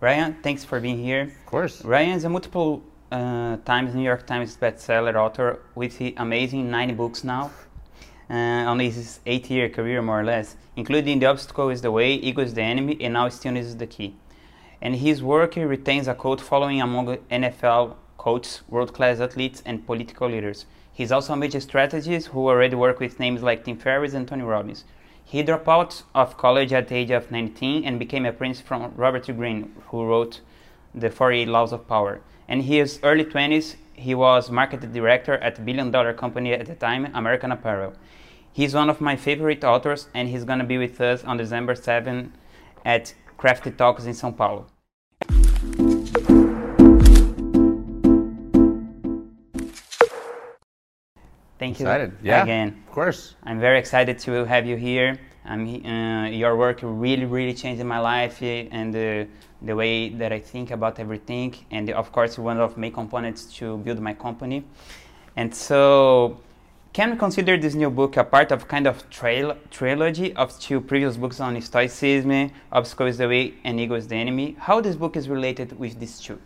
Ryan, thanks for being here. Of course. Ryan is a multiple uh, times New York Times bestseller author with the amazing 90 books now uh, on his eight-year career, more or less, including The Obstacle is the Way, Ego is the Enemy, and Now Stillness is the Key. And his work retains a cult following among NFL coaches, world-class athletes, and political leaders. He's also a major strategist who already worked with names like Tim Ferriss and Tony Robbins. He dropped out of college at the age of 19 and became a prince from Robert Greene, who wrote The 48 Laws of Power. In his early 20s, he was marketing director at a billion dollar company at the time, American Apparel. He's one of my favorite authors, and he's going to be with us on December 7 at Crafty Talks in São Paulo. Thank excited. you yeah, again. Of course. I'm very excited to have you here. Uh, your work really, really changed my life and uh, the way that I think about everything. And of course, one of my components to build my company. And so, can we consider this new book a part of kind of trail, trilogy of two previous books on Stoicism, Obstacle is the Way, and Ego is the Enemy? How this book is related with these two?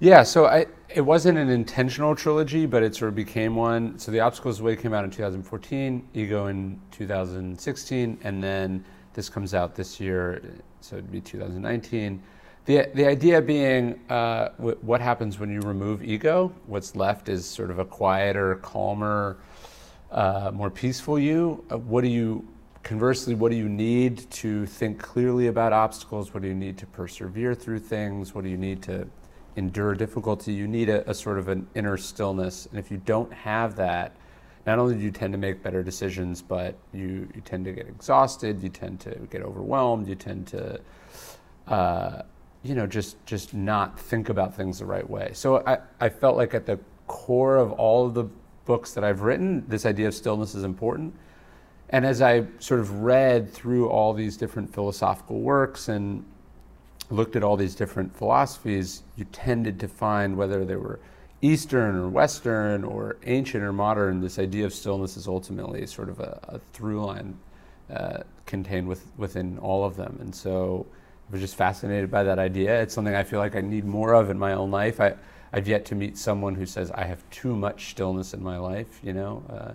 Yeah, so I, it wasn't an intentional trilogy, but it sort of became one. So The Obstacles Way came out in 2014, Ego in 2016, and then this comes out this year, so it'd be 2019. The, the idea being uh, w- what happens when you remove ego? What's left is sort of a quieter, calmer, uh, more peaceful you. Uh, what do you, conversely, what do you need to think clearly about obstacles? What do you need to persevere through things? What do you need to endure difficulty, you need a, a, sort of an inner stillness. And if you don't have that, not only do you tend to make better decisions, but you, you tend to get exhausted, you tend to get overwhelmed, you tend to, uh, you know, just just not think about things the right way. So I, I felt like at the core of all of the books that I've written, this idea of stillness is important. And as I sort of read through all these different philosophical works and looked at all these different philosophies, you tended to find whether they were Eastern or Western or ancient or modern, this idea of stillness is ultimately sort of a, a through line uh, contained with, within all of them. And so I was just fascinated by that idea. It's something I feel like I need more of in my own life. I, I've yet to meet someone who says I have too much stillness in my life, you know. Uh,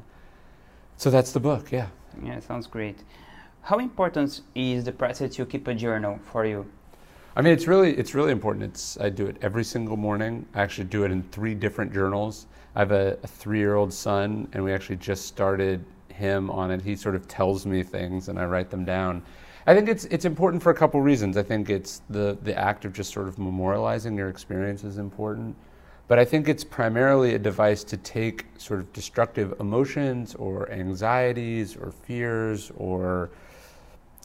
so that's the book, yeah. Yeah, sounds great. How important is the process to keep a journal for you? I mean, it's really it's really important. It's I do it every single morning. I actually do it in three different journals. I have a, a three-year-old son, and we actually just started him on it. He sort of tells me things, and I write them down. I think it's it's important for a couple reasons. I think it's the the act of just sort of memorializing your experience is important, but I think it's primarily a device to take sort of destructive emotions or anxieties or fears or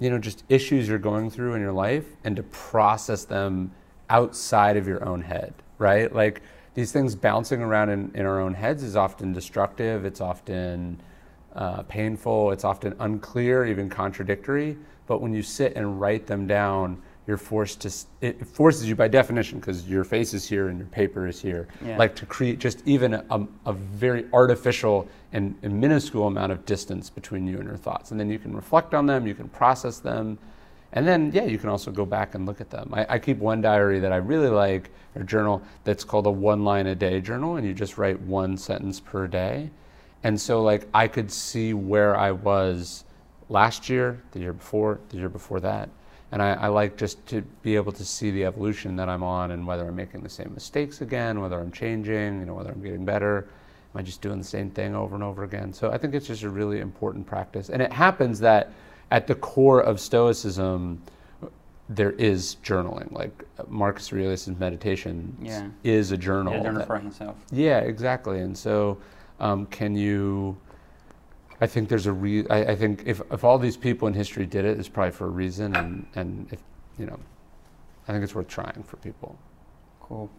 you know, just issues you're going through in your life and to process them outside of your own head, right? Like these things bouncing around in, in our own heads is often destructive, it's often uh, painful, it's often unclear, even contradictory. But when you sit and write them down, you're forced to it forces you by definition because your face is here and your paper is here yeah. like to create just even a, a very artificial and, and, minuscule amount of distance between you and your thoughts. And then you can reflect on them you can process them. And then yeah you can also go back and look at them. I, I keep one diary that i really like a journal that's called a one line a day journal and you just write one sentence per day. And so like i could see where i was last year the year before the year before that and I, I, like just to be able to see the evolution that I'm on and whether I'm making the same mistakes again, whether I'm changing, you know, whether I'm getting better. Am I just doing the same thing over and over again? So I think it's just a really important practice. And it happens that at the core of Stoicism, there is journaling. Like Marcus Aurelius' meditation yeah. is a journal. Yeah, journal for himself. Yeah, exactly. And so um, can you I think there's a re. I, I, think if, if all these people in history did it, it's probably for a reason, and and if you know, I think it's worth trying for people. Cool.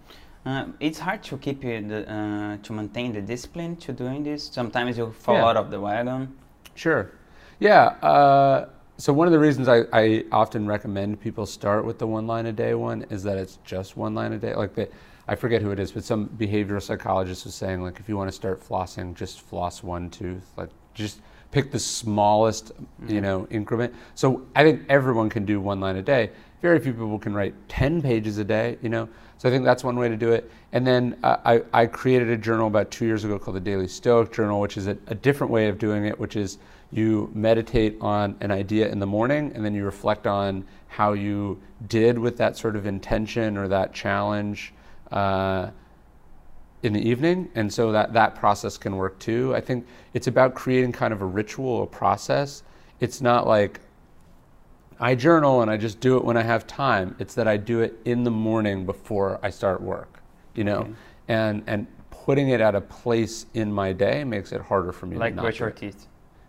Uh, it's hard to keep the, uh, to maintain the discipline to doing this. Sometimes you fall yeah. out of the wagon. Sure. Yeah. Uh, so one of the reasons I, I often recommend people start with the one line a day one is that it's just one line a day. Like the, I forget who it is, but some behavioral psychologist was saying like if you want to start flossing, just floss one tooth. Like just pick the smallest, you mm-hmm. know, increment. So I think everyone can do one line a day. very few people can write 10 pages a day, you know. So I think that's one way to do it. And then uh, I, I created a journal about two years ago called the Daily Stoic Journal, which is a, a different way of doing it, which is you meditate on an idea in the morning and then you reflect on how you did with that sort of intention or that challenge uh, in the evening. And so that, that process can work too. I think it's about creating kind of a ritual, a process. It's not like I journal and I just do it when I have time. It's that I do it in the morning before I start work, you know, okay. and, and putting it at a place in my day makes it harder for me like to brush your teeth.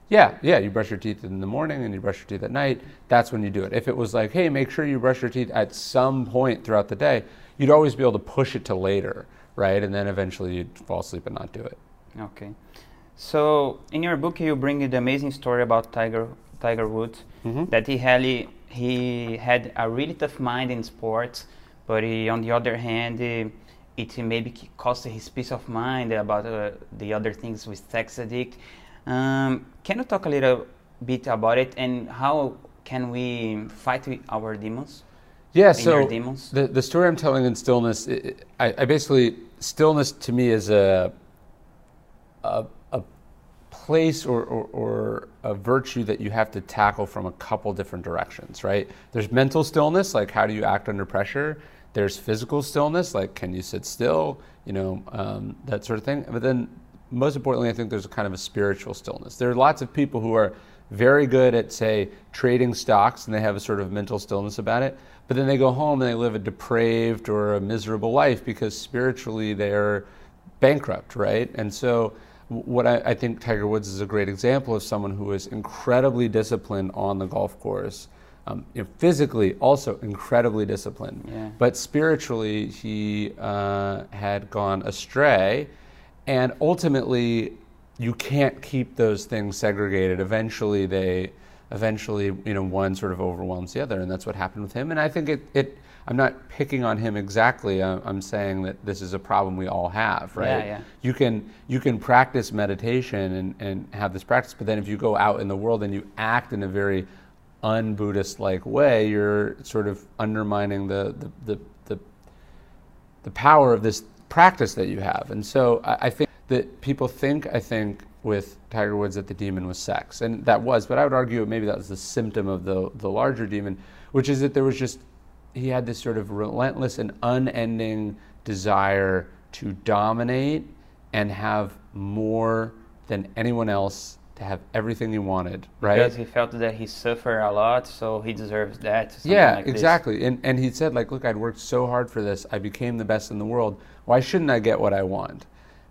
Yeah, yeah. You brush your teeth in the morning and you brush your teeth at night. That's when you do it. If it was like, hey, make sure you brush your teeth at some point throughout the day, you'd always be able to push it to later, right? And then eventually you'd fall asleep and not do it. Okay. So in your book, you bring the amazing story about Tiger Tiger Woods mm-hmm. that he had he had a really tough mind in sports, but he, on the other hand, it maybe cost his peace of mind about uh, the other things with sex addict um, can you talk a little bit about it and how can we fight with our demons? Yeah, so the, the story I'm telling in stillness, it, I, I, basically stillness to me is a a, a place or, or, or, a virtue that you have to tackle from a couple different directions, right? There's mental stillness, like how do you act under pressure. There's physical stillness, like can you sit still, you know, um, that sort of thing. But then most importantly, I think there's a kind of a spiritual stillness. There are lots of people who are very good at, say, trading stocks and they have a sort of mental stillness about it, but then they go home and they live a depraved or a miserable life because spiritually they're bankrupt, right? And so, what I, I think Tiger Woods is a great example of someone who is incredibly disciplined on the golf course. Um, you know, physically, also incredibly disciplined, yeah. but spiritually, he uh, had gone astray and ultimately you can't keep those things segregated eventually they eventually you know one sort of overwhelms the other and that's what happened with him and i think it, it i'm not picking on him exactly i'm saying that this is a problem we all have right yeah, yeah. you can you can practice meditation and, and have this practice but then if you go out in the world and you act in a very un-buddhist like way you're sort of undermining the the, the the the power of this practice that you have. And so I, I think that people think, I think, with Tiger Woods that the demon was sex. And that was, but I would argue maybe that was the symptom of the, the larger demon, which is that there was just, he had this sort of relentless and unending desire to dominate and have more than anyone else to have everything he wanted, right? Because he felt that he suffered a lot, so he deserves that. Yeah, like exactly. And and he said like, look, I'd worked so hard for this. I became the best in the world. Why shouldn't I get what I want?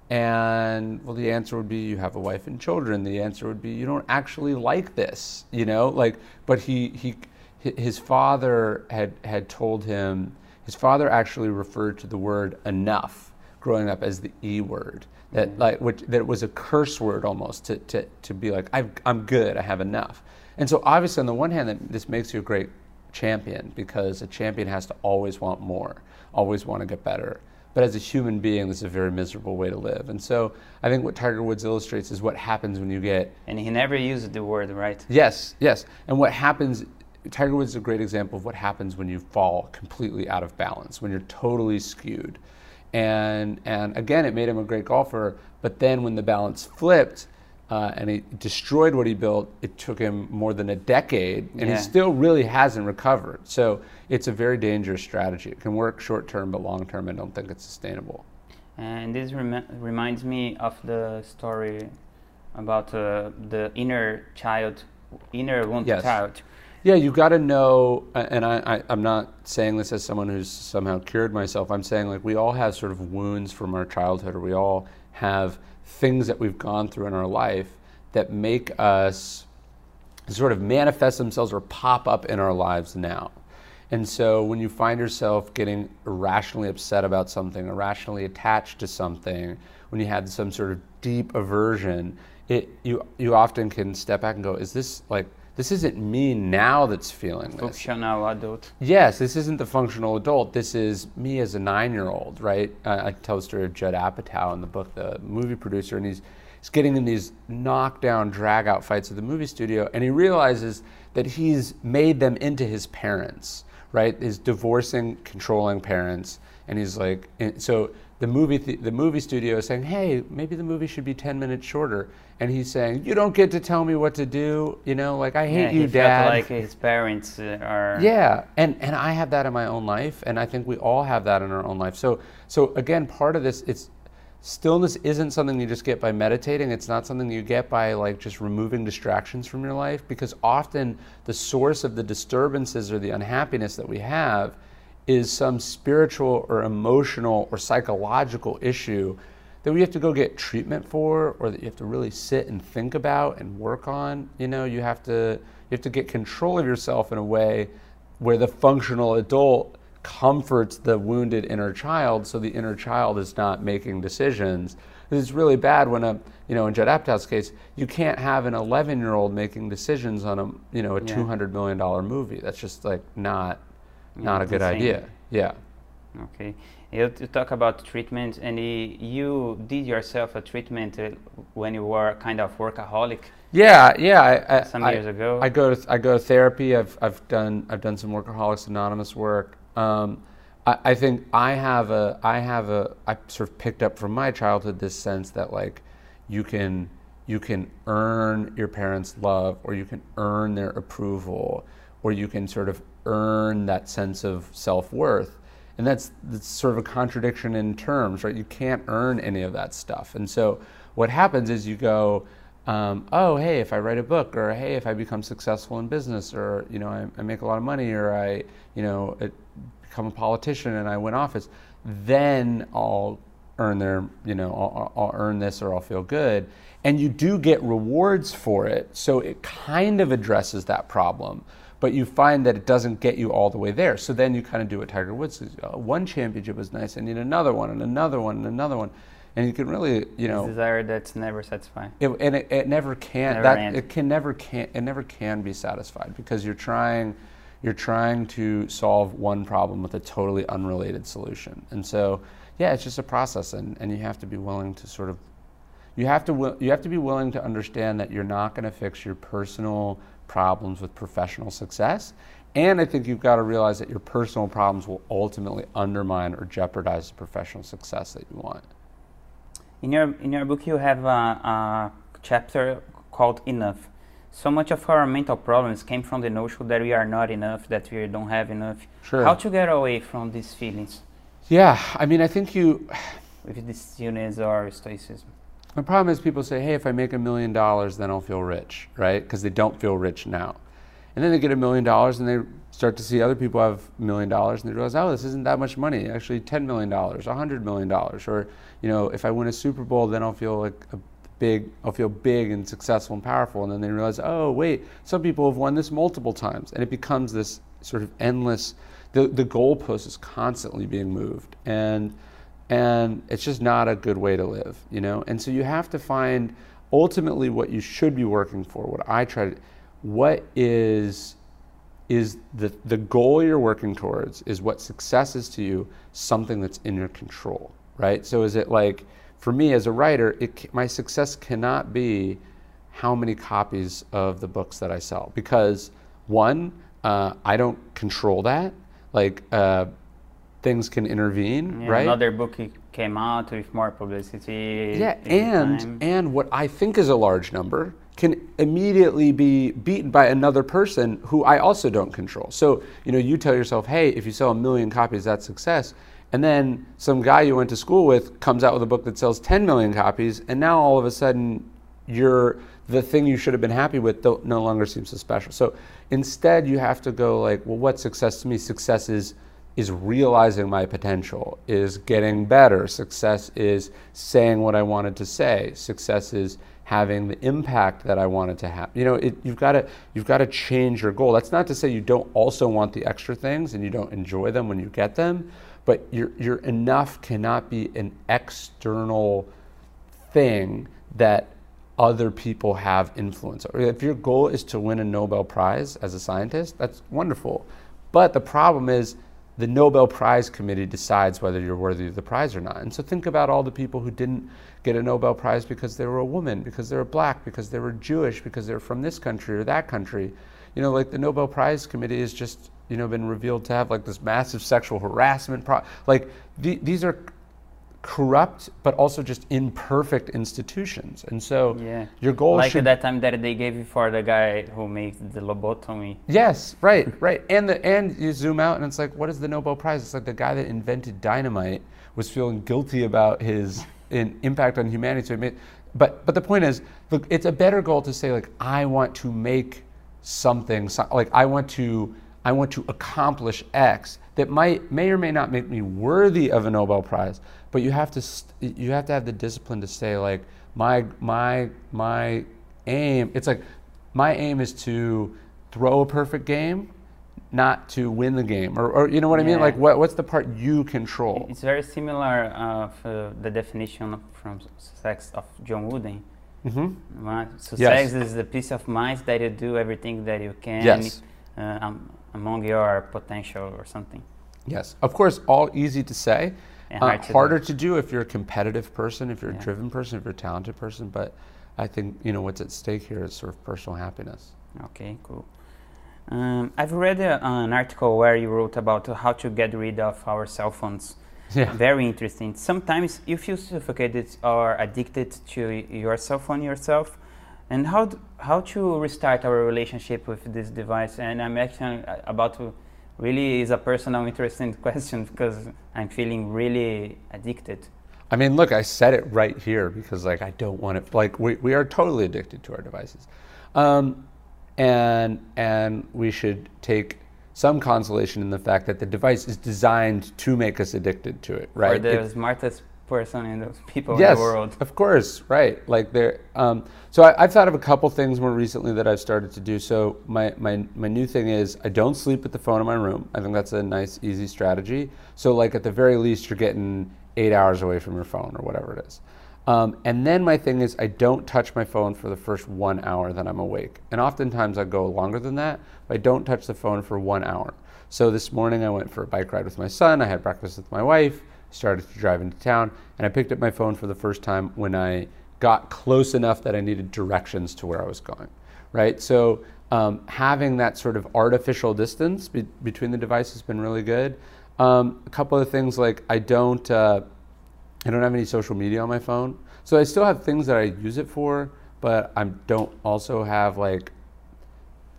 And well, the answer would be you have a wife and children. The answer would be you don't actually like this, you know. Like, but he he his father had had told him. His father actually referred to the word enough growing up as the e word that mm-hmm. like which that was a curse word almost to, to, to be like i am good I have enough and so obviously on the one hand that this makes you a great champion because a champion has to always want more always want to get better but as a human being this is a very miserable way to live and so I think what Tiger Woods illustrates is what happens when you get and he never used the word right yes yes and what happens Tiger Woods is a great example of what happens when you fall completely out of balance when you're totally skewed and and again, it made him a great golfer. But then when the balance flipped. Uh, and he destroyed what he built. It took him more than a decade, and yeah. he still really hasn't recovered. So it's a very dangerous strategy. It can work short term, but long term, I don't think it's sustainable. And this rem- reminds me of the story about uh, the inner child, inner wounded yes. child. Yeah, you got to know, and I, am not saying this as someone who's somehow cured myself. I'm saying like we all have sort of wounds from our childhood, or we all have things that we've gone through in our life that make us sort of manifest themselves or pop up in our lives now. And so when you find yourself getting irrationally upset about something, irrationally attached to something, when you have some sort of deep aversion, it you you often can step back and go, is this like this isn't me now that's feeling this. Functional adult. Yes, this isn't the functional adult. This is me as a nine-year-old, right? Uh, I tell the story of Judd Apatow in the book, the movie producer, and he's he's getting in these knockdown, drag-out fights at the movie studio, and he realizes that he's made them into his parents, right? Is divorcing controlling parents, and he's like, and so the movie th- the movie studio is saying, hey, maybe the movie should be ten minutes shorter, and he's saying, you don't get to tell me what to do, you know, like I hate yeah, you, dad. Like his parents uh, are. Yeah, and and I have that in my own life, and I think we all have that in our own life. So so again, part of this, it's stillness isn't something you just get by meditating. It's not something you get by like just removing distractions from your life, because often the source of the disturbances or the unhappiness that we have is some spiritual or emotional or psychological issue that we have to go get treatment for or that you have to really sit and think about and work on. You know you have to you have to get control of yourself in a way where the functional adult comforts the wounded inner child so the inner child is not making decisions. It's really bad when a you know in Judd Apatow's case you can't have an 11 year old making decisions on a you know a Yeah. 200 million dollar movie. That's just like not not a good insane. idea yeah Okay. You, you talk about treatment, and you did yourself a treatment uh, when you were kind of workaholic Yeah, yeah. I, I, some I- years ago. I go to I go to therapy. I've I've done I've done some Workaholics Anonymous work. Um, I, I think I have a I have a I sort of picked up from my childhood this sense that like you can you can earn your parents' love or you can earn their approval or you can sort of earn that sense of self worth. And that's, that's sort of a contradiction in terms, right? You can't earn any of that stuff. And so what happens is you go, um, oh, hey, if I write a book, or hey, if I become successful in business, or you know, I, I make a lot of money, or I, you know, it, become a politician and I win office, then I'll earn their, you know, I'll, I'll earn this or I'll feel good. And you do get rewards for it, so it kind of addresses that problem. But you find that it doesn't get you all the way there. So then you kind of do what Tiger Woods says. "Oh, one championship is nice. I need another one, and another one, and another one. And you can really, you know, desire that's never satisfied. it, and it, it never can. Never that it can never can. It never can be satisfied because you're trying, you're trying to solve one problem with a totally unrelated solution. And so, yeah, it's just a process, and, and you have to be willing to sort of, you have to you have to be willing to understand that you're not going to fix your personal problems with professional success. And I think you've got to realize that your personal problems will ultimately undermine or jeopardize the professional success that you want. In your in your book, you have a, a chapter called "Enough." So much of our mental problems came from the notion that we are not enough, that we don't have enough. Sure. How to get away from these feelings Yeah, I mean, I think you. with this stillness or stoicism? The problem is people say, hey, if I make a million dollars, then I'll feel rich, right? Because they don't feel rich now. And then they get a million dollars and they start to see other people have a million dollars and they realize, oh, this isn't that much money. Actually, $10 million, $100 million. Or, you know, if I win a Super Bowl, then I'll feel like a big, I'll feel big and successful and powerful. And then they realize, oh, wait, some people have won this multiple times. And it becomes this sort of endless, the, the goalpost is constantly being moved. And, and it's just not a good way to live, you know. And so you have to find ultimately what you should be working for. What I try to, what is is the the goal you're working towards is what success is to you something that's in your control, right? So is it like for me as a writer, it my success cannot be how many copies of the books that I sell because one, uh, I don't control that. Like uh, things can intervene, Yeah, right? Another book came out with more publicity. Yeah, and time. and what I think is a large number can immediately be beaten by another person who I also don't control. So, you know, you tell yourself, "Hey, if you sell a million copies, that's success." And then some guy you went to school with comes out with a book that sells 10 million copies, and now all of a sudden you're the thing you should have been happy with no longer seems so special. So instead, you have to go like, well, what success to me? Success is is realizing my potential, is getting better. Success is saying what I wanted to say. Success is having the impact that I wanted to have. You know, it, you've got to you've got to change your goal. That's not to say you don't also want the extra things and you don't enjoy them when you get them, but your your enough cannot be an external thing that other people have influence. Or if your goal is to win a Nobel Prize as a scientist, that's wonderful. But the problem is the Nobel Prize committee decides whether you're worthy of the prize or not. And so think about all the people who didn't get a Nobel Prize because they were a woman, because they were black, because they were Jewish, because they were from this country or that country. you know, like the Nobel Prize Committee has just, you know, been revealed to have like this massive sexual harassment. Like the, these are corrupt, but also just imperfect institutions. And so Yeah. your goal like should that time that they gave you for the guy who makes the lobotomy. Yes, right, right. And the and you zoom out and it's like, what is the Nobel Prize? It's like the guy that invented dynamite was feeling guilty about his in, impact on humanity. So made, but but the point is, look, it's a better goal to say like, I want to make something so, like I want to I want to accomplish X that might may or may not make me worthy of a Nobel Prize. But you have to st- you have to have the discipline to say like my my my aim. It's like my aim is to throw a perfect game, not to win the game, or, or you know what I mean? Like what what's the part you control? It's very similar of uh, the definition from success of John Wooden. hmm Right? Success is the peace of mind that you do everything that you can Yes. uh, um, among your potential or something. Yes, of course, all easy to say, And uh, hard to do. harder to do if you're a competitive person, if you're Yeah. a driven person, if you're a talented person. But I think you know what's at stake here is sort of personal happiness. Okay, cool. Um, I've read uh, an article where you wrote about how to get rid of our cell phones. Yeah. Very interesting. Sometimes you feel suffocated or addicted to your cell phone yourself. And how, how to restart our relationship with this device? And I'm actually uh, about to really is a personal interesting question because I'm feeling really addicted. I mean, look, I said it right here because like I don't want it. Like we, we are totally addicted to our devices, um, and and we should take some consolation in the fact that the device is designed to make us addicted to it, right? Or the It- smartest person in the people yes, in the world. of course, right. Like there. Um, so I, I've thought of a couple things more recently that I've started to do. So my, my my new thing is I don't sleep with the phone in my room. I think that's a nice, easy strategy. So like at the very least, you're getting eight hours away from your phone or whatever it is. Um, and then my thing is I don't touch my phone for the first one hour that I'm awake. And oftentimes I go longer than that. But I don't touch the phone for one hour. So this morning I went for a bike ride with my son. I had breakfast with my wife started to drive into town, and I picked up my phone for the first time when I got close enough that I needed directions to where I was going. Right, so um, having that sort of artificial distance be- between the devices has been really good. Um, a couple of things like I don't, uh, I don't have any social media on my phone, so I still have things that I use it for, but I don't also have like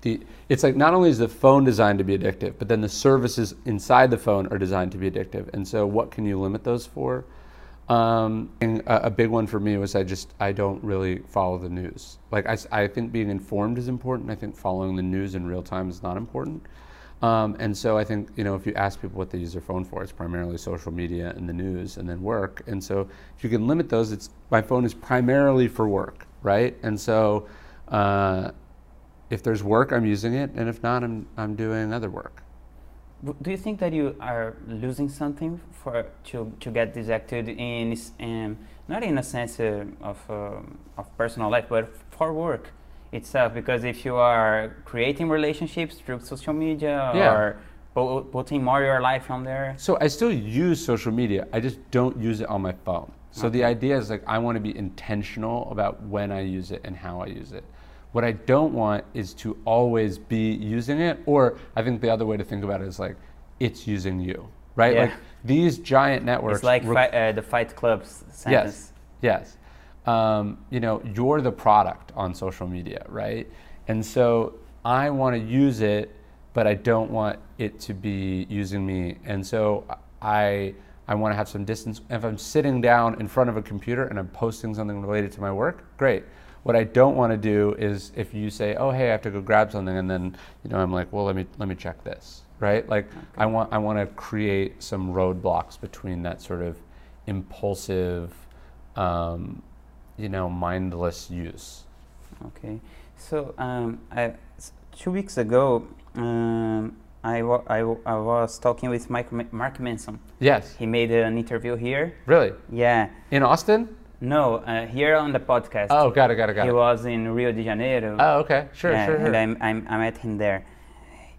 the, it's like not only is the phone designed to be addictive, but then the services inside the phone are designed to be addictive. And so, what can you limit those for? Um, and a, a big one for me was I just I don't really follow the news. Like I think being informed is important. I think following the news in real time is not important. Um, and so I think you know if you ask people what they use their phone for, it's primarily social media and the news, and then work. And so if you can limit those, it's my phone is primarily for work, right? And so. Uh, if there's work, I'm using it, and if not, I'm I'm doing other work. Do you think that you are losing something for to, to get distracted in, um, not in a sense uh, of um of personal life, but for work itself? Because if you are creating relationships through social media Yeah. or pu- putting more of your life on there, So I still use social media. I just don't use it on my phone. So the idea is like I want to be intentional about when I use it and how I use it. What I don't want is to always be using it, or I think the other way to think about it is like it's using you, right? Yeah. Like these giant networks. it's like fi- uh, the Fight Club's sentence. Yes, yes. Um, you know, you're the product on social media, right? And so I want to use it, but I don't want it to be using me. And so I I want to have some distance. If I'm sitting down in front of a computer and I'm posting something related to my work, great. What I don't want to do is if you say, "Oh, hey, I have to go grab something," and then you know I'm like, "Well, let me let me check this," right? Like I want I want to create some roadblocks between that sort of impulsive, um, you know, mindless use. Okay. So um, I, two weeks ago, um, I, wa- I, I was talking with Mike, Ma- Mark Manson. Yes, He made an interview here. really. Yeah. In Austin? No, uh, here on the podcast. Oh, got it, got it, got it. he was in Rio de Janeiro. Oh, okay, sure, Yeah, sure, And. I'm, I'm, I met him there.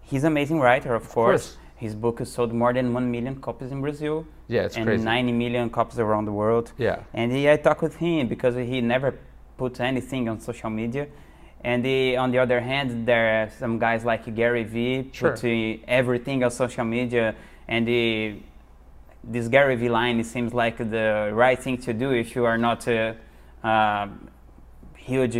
He's an amazing writer, of, course. course. His book has sold more than 1 million copies in Brazil Yeah, it's and crazy. 90 million copies around the world. Yeah. And he, I talked with him because he never put anything on social media. And the, on the other hand, there are some guys like Gary Vee Sure. putting everything on social media, and the, this Gary Vee line it seems like the right thing to do if you are not a, uh, huge,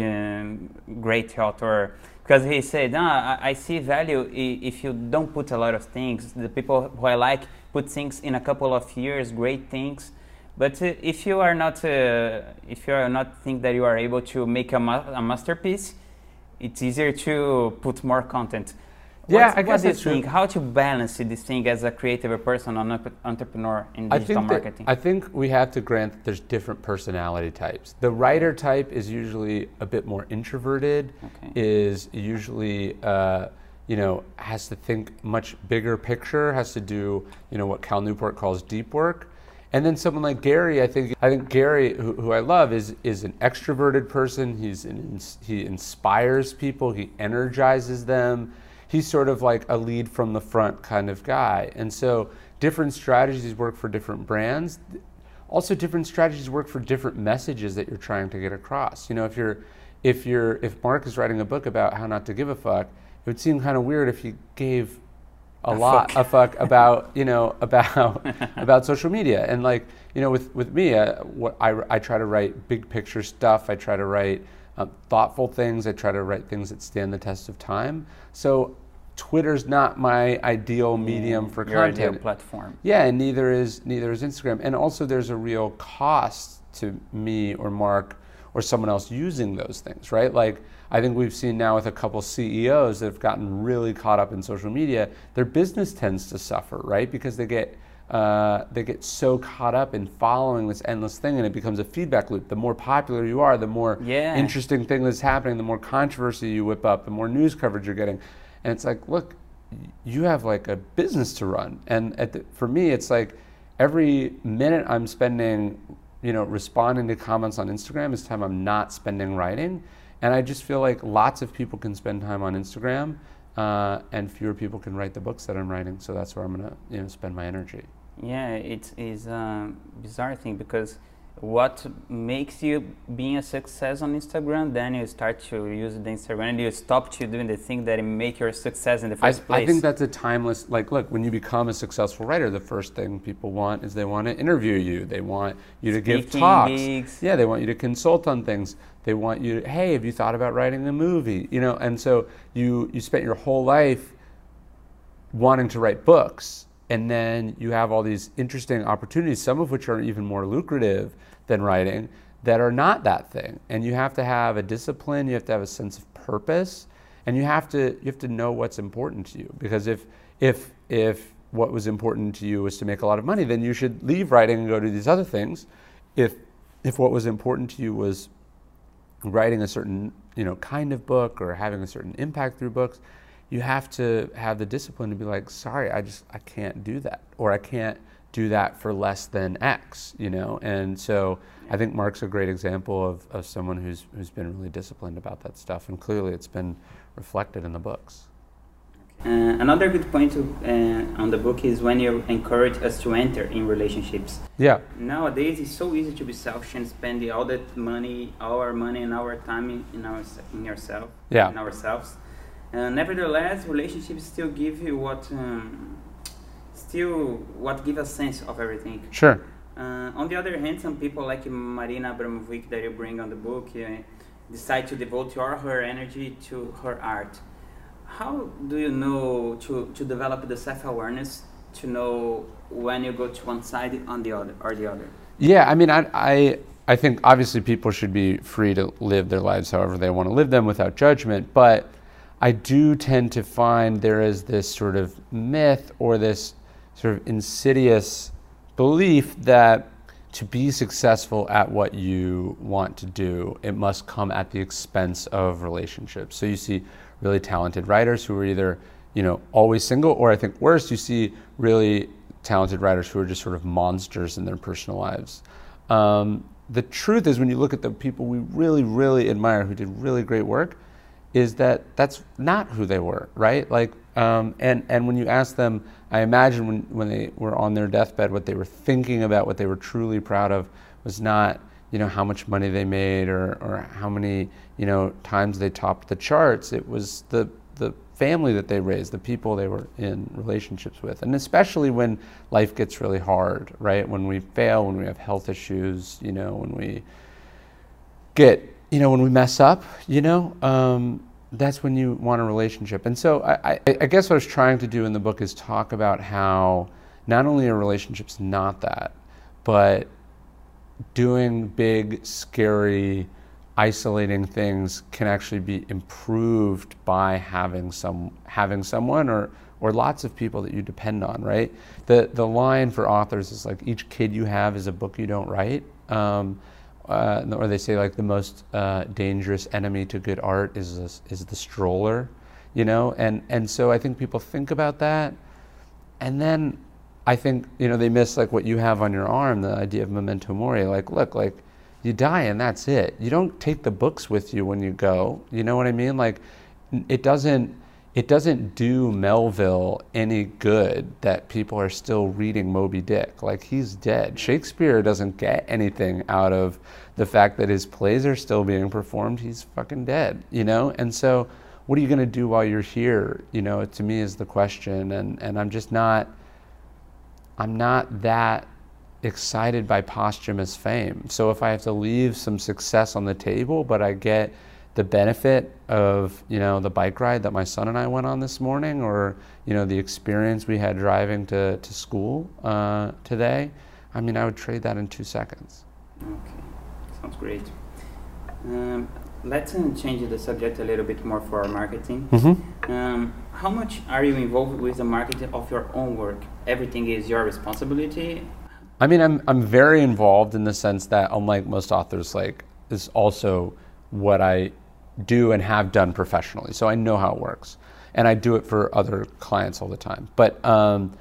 great author. Because he said, I, I see value if you don't put a lot of things. The people who I like put things in a couple of years, great things. But uh, if you are not, uh, if you are not think that you are able to make a, ma- a masterpiece, it's easier to put more content. Yeah, I guess what do you think? How to balance this thing as a creative person, an entrepreneur in I digital think, that, marketing? I think we have to grant that there's different personality types. The writer type is usually a bit more introverted, Okay. is usually, uh, you know, has to think much bigger picture, has to do, you know, what Cal Newport calls deep work. And then someone like Gary, I think, I think Gary, who, who I love, is is an extroverted person. He's an, he inspires people. He energizes them. He's sort of like a lead from the front kind of guy. And so different strategies work for different brands. Also, different strategies work for different messages that you're trying to get across. You know, if you're if you're if Mark is writing a book about how not to give a fuck, it would seem kind of weird if you gave a, A lot fuck. a fuck about you know about about social media and like you know with with me uh, what I, I try to write big picture stuff i try to write um, thoughtful things i try to write things that stand the test of time so twitter's not my ideal medium for Your ideal content platform. yeah, and neither is neither is Instagram. And also there's a real cost to me or Mark or someone else using those things, right? Like I think we've seen now with a couple CEOs that have gotten really caught up in social media, their business tends to suffer, right? Because they get uh, they get so caught up in following this endless thing, and it becomes a feedback loop. The more popular you are, the more Yeah. interesting thing that's happening, the more controversy you whip up, the more news coverage you're getting. And it's like, look, you have like a business to run. And the, for me, it's like every minute I'm spending, you know, responding to comments on Instagram is time I'm not spending writing. And I just feel like lots of people can spend time on Instagram, uh, and fewer people can write the books that I'm writing. So that's where I'm gonna, you know, spend my energy. Yeah, it is a bizarre thing because what makes you being a success on Instagram, then you start to use the Instagram and you stop to doing the thing that make your success in the I, first place. I think that's a timeless like look when you become a successful writer the first thing people want is they want to interview you. They want you to give talks. gigs. yeah they want you to consult on things. They want you to hey have you thought about writing a movie? You know and so you you spent your whole life wanting to write books and then you have all these interesting opportunities some of which are even more lucrative than writing that are not that thing. And you have to have a discipline you have to have a sense of purpose and you have to you have to know what's important to you. Because if if if what was important to you was to make a lot of money then you should leave writing and go do these other things. If if what was important to you was writing a certain you know kind of book or having a certain impact through books you have to have the discipline to be like sorry i just i can't do that or i can't do that for less than x you know and so i think mark's a great example of, of someone who's who's been really disciplined about that stuff and clearly it's been reflected in the books Uh, another good point to, uh, on the book is when you encourage us to enter in relationships. yeah Nowadays, it's so easy to be selfish and spend all that money, our money and our time in, in, our, in yourself, Yeah. in ourselves. Uh, nevertheless, relationships still give you what, um, still what give a sense of everything. sure Uh, on the other hand, some people like Marina Abramovic that you bring on the book uh, decide to devote all her energy to her art. How do you know to, to develop the self-awareness to know when you go to one side on the other or the other? Yeah, I mean, I, I, I think obviously people should be free to live their lives however they want to live them without judgment, but I do tend to find there is this sort of myth or this sort of insidious belief that to be successful at what you want to do, it must come at the expense of relationships. So you see really talented writers who are either, you know, always single, or I think worse, you see really talented writers who are just sort of monsters in their personal lives. Um, the truth is, when you look at the people we really, really admire who did really great work, is that that's not who they were, right? Like, um, and and when you ask them, I imagine when when they were on their deathbed, what they were thinking about, what they were truly proud of, was not you know how much money they made or, or how many you know times they topped the charts. It was the the family that they raised, the people they were in relationships with, and especially when life gets really hard, right? When we fail, when we have health issues, you know, when we get, you know, when we mess up, you know, um, that's when you want a relationship. And so I, I, I guess what I was trying to do in the book is talk about how not only are relationships not that, but doing big, scary, isolating things can actually be improved by having some having someone or or lots of people that you depend on right the the line for authors is like each kid you have is a book you don't write um, uh, or they say like the most uh, dangerous enemy to good art is a, is the stroller you know and and so I think people think about that and then I think you know they miss like what you have on your arm the idea of memento mori like look like you die and that's it. You don't take the books with you when you go. You know what I mean? Like it doesn't it doesn't do Melville any good that people are still reading Moby Dick. Like he's dead. Shakespeare doesn't get anything out of the fact that his plays are still being performed. He's fucking dead, you know? And so what are you going to do while you're here? You know, to me is the question and and I'm just not I'm not that excited by posthumous fame. So if I have to leave some success on the table, but I get the benefit of you know the bike ride that my son and I went on this morning, or you know the experience we had driving to to school uh, today, I mean I would trade that in two seconds. Okay, sounds great. Um, let's uh, change the subject a little bit more for our marketing. Mm-hmm. Um, how much are you involved with the marketing of your own work? Everything is your responsibility, I mean, I'm I'm very involved in the sense that, unlike most authors, like is also what I do and have done professionally. So I know how it works, and I do it for other clients all the time. But um,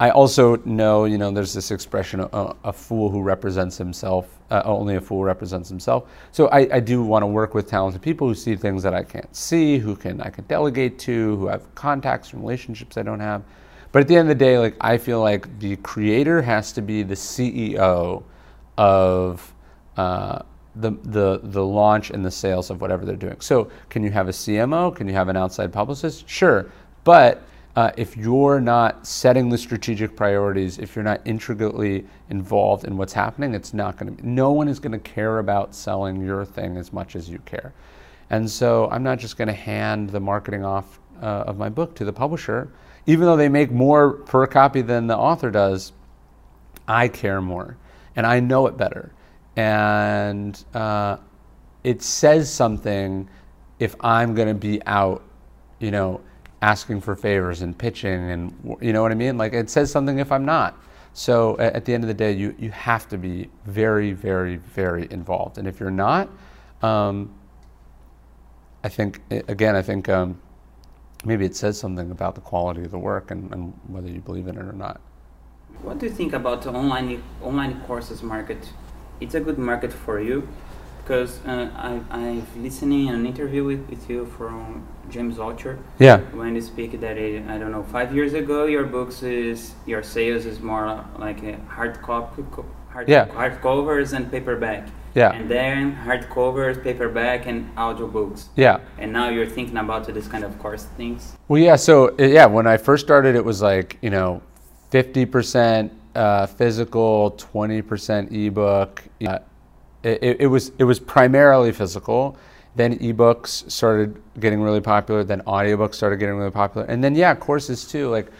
I also know, you know, there's this expression: a, a fool who represents himself, uh, only a fool represents himself. So I, I do want to work with talented people who see things that I can't see, who can I can delegate to, who have contacts and relationships I don't have. But at the end of the day, like I feel like the creator has to be the CEO of uh, the, the, the launch and the sales of whatever they're doing. So, can you have a CMO? Can you have an outside publicist? Sure. But uh, if you're not setting the strategic priorities, if you're not intricately involved in what's happening, it's not going to. No one is going to care about selling your thing as much as you care. And so, I'm not just going to hand the marketing off uh, of my book to the publisher even though they make more per copy than the author does, I care more and I know it better. And uh, it says something if I'm going to be out, you know, asking for favors and pitching and, you know what I mean? Like it says something if I'm not. So at the end of the day, you, you have to be very, very, very involved. And if you're not, um, I think, again, I think um, maybe it says something about the quality of the work and, and whether you believe in it or not. What do you think about the online online courses market? It's a good market for you because uh, I, I've listening an interview with, with you from James Altucher. Yeah. When you speak that it, I don't know five years ago your books is your sales is more like a hard copy hard, yeah. hard covers and paperback. Yeah. And then hardcovers, paperback, and audiobooks. Yeah. And now you're thinking about this kind of course things. Well, yeah. So yeah, when I first started, it was like you know, fifty percent uh, physical, twenty percent ebook. Uh, it, it was it was primarily physical. Then ebooks started getting really popular. Then audiobooks started getting really popular. And then yeah, courses too. Like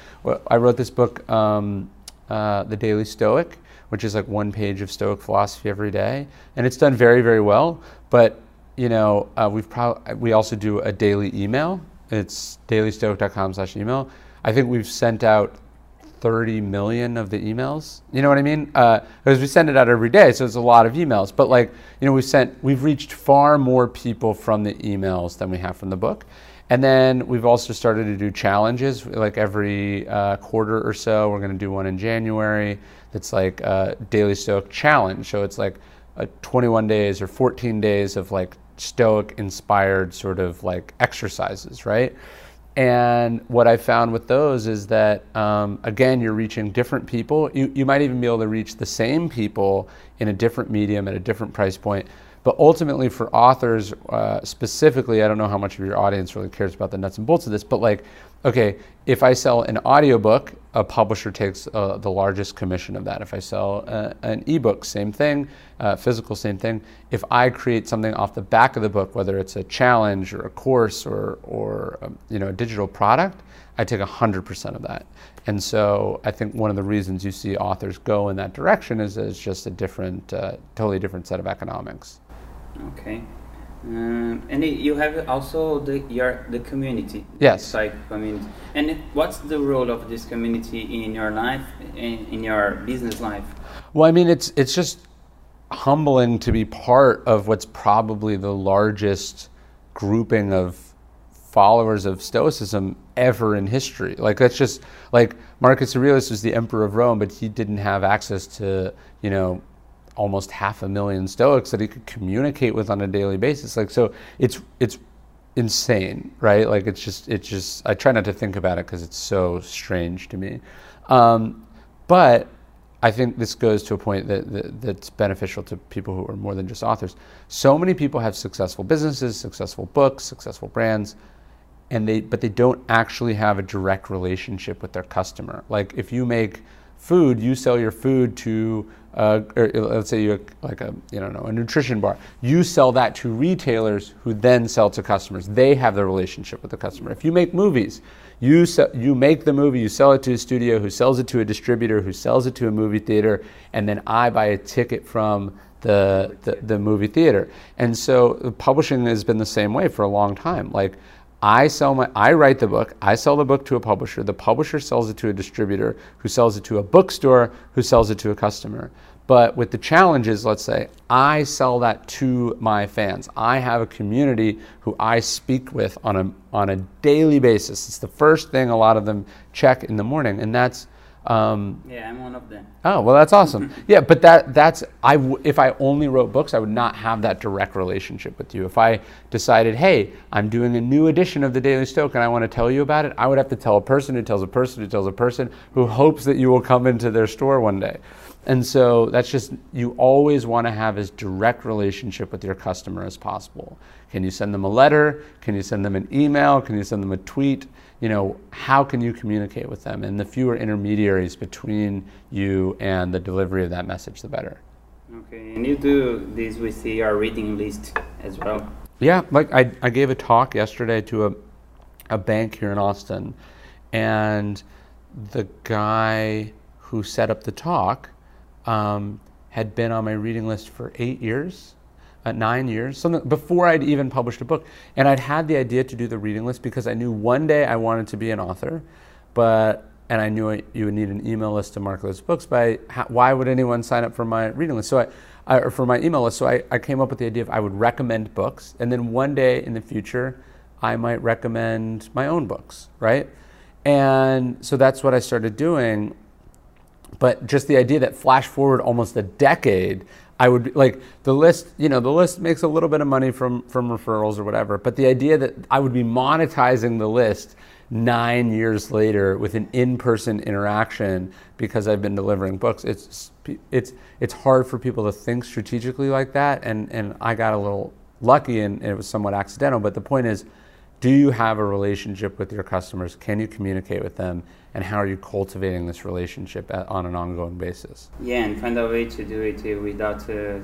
I wrote this book, um, uh, The Daily Stoic which is like one page of Stoic philosophy every day, and it's done very, very well. But you know, uh, we've probably we also do a daily email. It's dailystoic.com/email. I think we've sent out 30 million of the emails. You know what I mean? Because uh, we send it out every day, so it's a lot of emails. But like, you know, we've sent, we've reached far more people from the emails than we have from the book. And then we've also started to do challenges, like every uh, quarter or so. We're going to do one in January that's like a daily Stoic challenge. So it's like 21 days or 14 days of like Stoic inspired sort of like exercises, right? And what I found with those is that, um, again, you're reaching different people. You, you might even be able to reach the same people in a different medium at a different price point. But ultimately, for authors uh, specifically, I don't know how much of your audience really cares about the nuts and bolts of this, but like, okay, if I sell an audiobook, a publisher takes uh, the largest commission of that. If I sell uh, an ebook, same thing, uh, physical, same thing. If I create something off the back of the book, whether it's a challenge or a course or, or um, you know, a digital product, I take 100% of that. And so I think one of the reasons you see authors go in that direction is it's just a different, uh, totally different set of economics. Okay. Um, and you have also the your the community. Yes. Like community. And what's the role of this community in your life, in, in your business life? Well, I mean, it's it's just humbling to be part of what's probably the largest grouping of followers of Stoicism ever in history. Like that's just like Marcus Aurelius was the emperor of Rome, but he didn't have access to you know almost half a million Stoics that he could communicate with on a daily basis. Like so, it's it's insane, right? Like it's just it's just I try not to think about it because it's so strange to me. Um, but I think this goes to a point that, that, that's beneficial to people who are more than just authors. So many people have successful businesses, successful books, successful brands, and they but they don't actually have a direct relationship with their customer. Like if you make food, you sell your food to uh, or let's say you like a you know a nutrition bar. You sell that to retailers who then sell to customers. They have the relationship with the customer. If you make movies, you you make the movie, you sell it to a studio, who sells it to a distributor, who sells it to a movie theater, and then I buy a ticket from the, the, the movie theater. And so publishing has been the same way for a long time. Like I sell my I write the book, I sell the book to a publisher, the publisher sells it to a distributor who sells it to a bookstore who sells it to a customer. But with the challenges, let's say, I sell that to my fans. I have a community who I speak with on a on a daily basis. It's the first thing a lot of them check in the morning, and that's um, yeah, I'm one of them. Oh well, that's awesome. yeah, but that that's I. W- if I only wrote books, I would not have that direct relationship with you. If I decided, hey, I'm doing a new edition of the Daily Stoic and I want to tell you about it, I would have to tell a person who tells a person who tells a person who hopes that you will come into their store one day. And so that's just you always want to have as direct relationship with your customer as possible. Can you send them a letter? Can you send them an email? Can you send them a tweet? You know, how can you communicate with them? And the fewer intermediaries between you and the delivery of that message, the better. Okay, and you do this with your reading list as well? Yeah, like I, I gave a talk yesterday to a, a bank here in Austin, and the guy who set up the talk um, had been on my reading list for eight years uh, nine years, something before I'd even published a book. And I'd had the idea to do the reading list because I knew one day I wanted to be an author, but and I knew you would need an email list to mark those books. But I, why would anyone sign up for my reading list? So I, I or for my email list. So I, I came up with the idea of I would recommend books, and then one day in the future, I might recommend my own books, right? And so that's what I started doing. But just the idea that flash forward almost a decade, I would like the list, you know, the list makes a little bit of money from from referrals or whatever, but the idea that I would be monetizing the list 9 years later with an in-person interaction because I've been delivering books, it's it's it's hard for people to think strategically like that and and I got a little lucky and, and it was somewhat accidental, but the point is do you have a relationship with your customers? Can you communicate with them? And how are you cultivating this relationship at, on an ongoing basis? Yeah, and find a way to do it uh, without uh,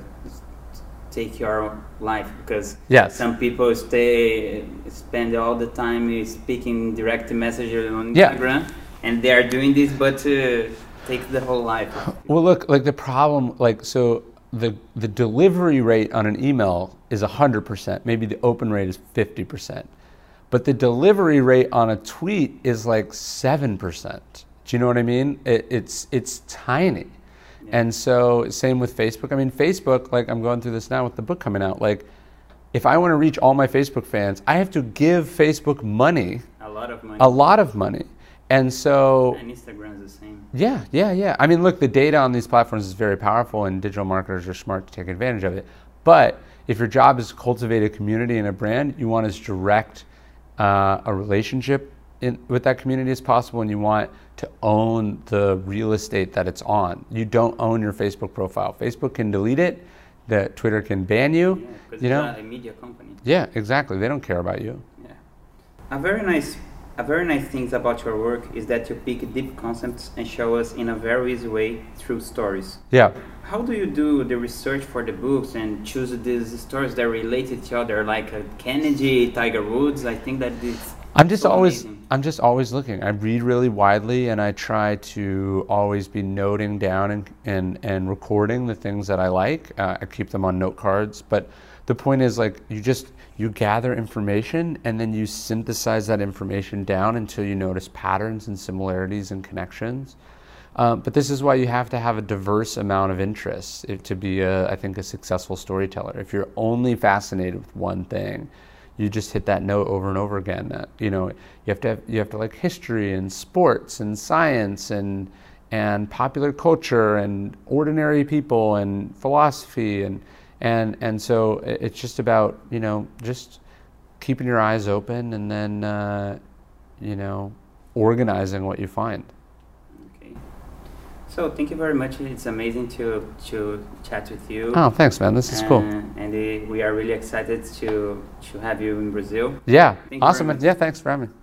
take your life because yes. some people stay spend all the time speaking direct messages on Instagram, and they are doing this, but uh, take the whole life. Well, look, like the problem, like so. The, the delivery rate on an email is 100%. Maybe the open rate is 50% but the delivery rate on a tweet is like 7%. Do you know what I mean? It, it's, it's tiny. Yeah. And so, same with Facebook. I mean, Facebook, like I'm going through this now with the book coming out. Like, if I want to reach all my Facebook fans, I have to give Facebook money. A lot of money. A lot of money. And so. And Instagram is the same. Yeah, yeah, yeah. I mean, look, the data on these platforms is very powerful, and digital marketers are smart to take advantage of it. But if your job is to cultivate a community and a brand, you want as direct uh, a relationship in, with that community as possible, and you want to own the real estate that it's on. You don't own your Facebook profile. Facebook can delete it. That Twitter can ban you. Yeah, you it's know. not a media company. Yeah, exactly. They don't care about you. Yeah. A very nice, a very nice thing about your work is that you pick deep concepts and show us in a very easy way through stories. Yeah. How do you do the research for the books and choose these stories that relate to each other, like uh, Kennedy, Tiger Woods? I think that it's I'm just so always amazing. I'm just always looking. I read really widely and I try to always be noting down and and, and recording the things that I like. Uh, I keep them on note cards, but the point is like you just you gather information and then you synthesize that information down until you notice patterns and similarities and connections. Um, but this is why you have to have a diverse amount of interests to be, a, I think, a successful storyteller. If you're only fascinated with one thing, you just hit that note over and over again. That you know, you have to have, you have to like history and sports and science and and popular culture and ordinary people and philosophy and and and so it's just about you know just keeping your eyes open and then uh, you know organizing what you find. okay. So thank you very much. It's amazing to to chat with you. Oh, thanks, man. This is cool. Uh, and uh, we are really excited to to have you in Brazil. Yeah, Thank awesome. Yeah, thanks for having me.